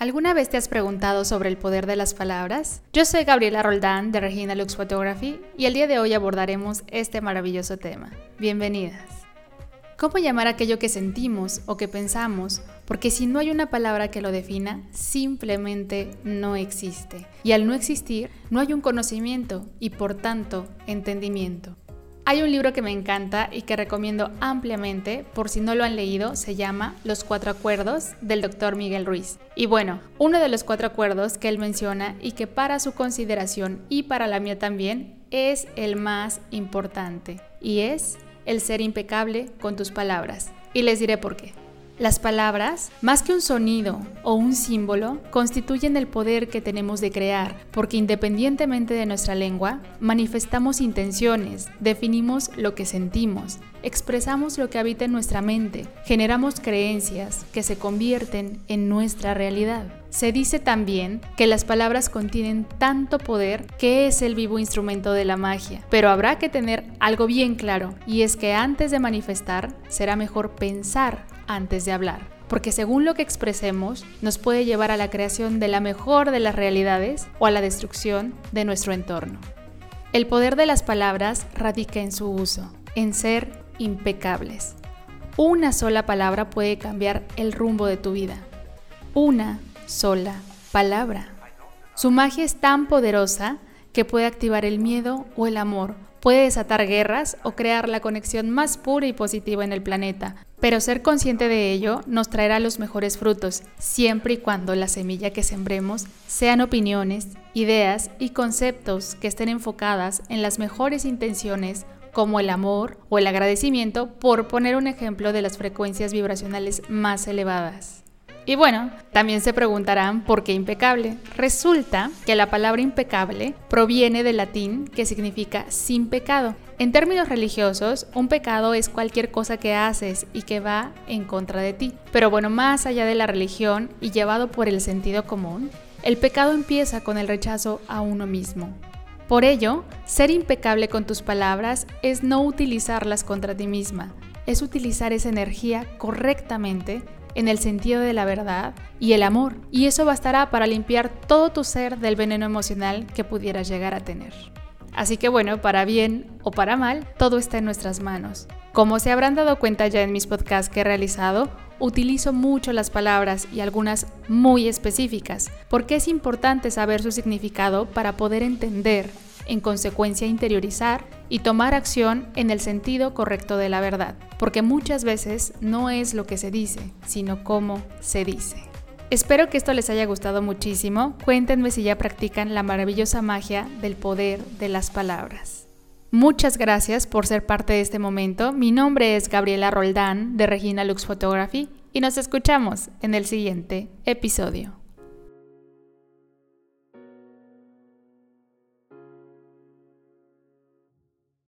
¿Alguna vez te has preguntado sobre el poder de las palabras? Yo soy Gabriela Roldán de Regina Lux Photography y el día de hoy abordaremos este maravilloso tema. Bienvenidas. ¿Cómo llamar aquello que sentimos o que pensamos? Porque si no hay una palabra que lo defina, simplemente no existe. Y al no existir, no hay un conocimiento y por tanto entendimiento. Hay un libro que me encanta y que recomiendo ampliamente, por si no lo han leído, se llama Los Cuatro Acuerdos del Dr. Miguel Ruiz. Y bueno, uno de los cuatro acuerdos que él menciona y que para su consideración y para la mía también es el más importante, y es el ser impecable con tus palabras. Y les diré por qué. Las palabras, más que un sonido o un símbolo, constituyen el poder que tenemos de crear, porque independientemente de nuestra lengua, manifestamos intenciones, definimos lo que sentimos, expresamos lo que habita en nuestra mente, generamos creencias que se convierten en nuestra realidad. Se dice también que las palabras contienen tanto poder que es el vivo instrumento de la magia, pero habrá que tener algo bien claro, y es que antes de manifestar será mejor pensar antes de hablar, porque según lo que expresemos nos puede llevar a la creación de la mejor de las realidades o a la destrucción de nuestro entorno. El poder de las palabras radica en su uso, en ser impecables. Una sola palabra puede cambiar el rumbo de tu vida. Una sola palabra. Su magia es tan poderosa que puede activar el miedo o el amor, puede desatar guerras o crear la conexión más pura y positiva en el planeta, pero ser consciente de ello nos traerá los mejores frutos, siempre y cuando la semilla que sembremos sean opiniones, ideas y conceptos que estén enfocadas en las mejores intenciones como el amor o el agradecimiento, por poner un ejemplo de las frecuencias vibracionales más elevadas. Y bueno, también se preguntarán por qué impecable. Resulta que la palabra impecable proviene del latín que significa sin pecado. En términos religiosos, un pecado es cualquier cosa que haces y que va en contra de ti. Pero bueno, más allá de la religión y llevado por el sentido común, el pecado empieza con el rechazo a uno mismo. Por ello, ser impecable con tus palabras es no utilizarlas contra ti misma, es utilizar esa energía correctamente en el sentido de la verdad y el amor, y eso bastará para limpiar todo tu ser del veneno emocional que pudieras llegar a tener. Así que bueno, para bien o para mal, todo está en nuestras manos. Como se habrán dado cuenta ya en mis podcasts que he realizado, utilizo mucho las palabras y algunas muy específicas, porque es importante saber su significado para poder entender, en consecuencia interiorizar y tomar acción en el sentido correcto de la verdad, porque muchas veces no es lo que se dice, sino cómo se dice. Espero que esto les haya gustado muchísimo. Cuéntenme si ya practican la maravillosa magia del poder de las palabras. Muchas gracias por ser parte de este momento. Mi nombre es Gabriela Roldán de Regina Lux Photography y nos escuchamos en el siguiente episodio.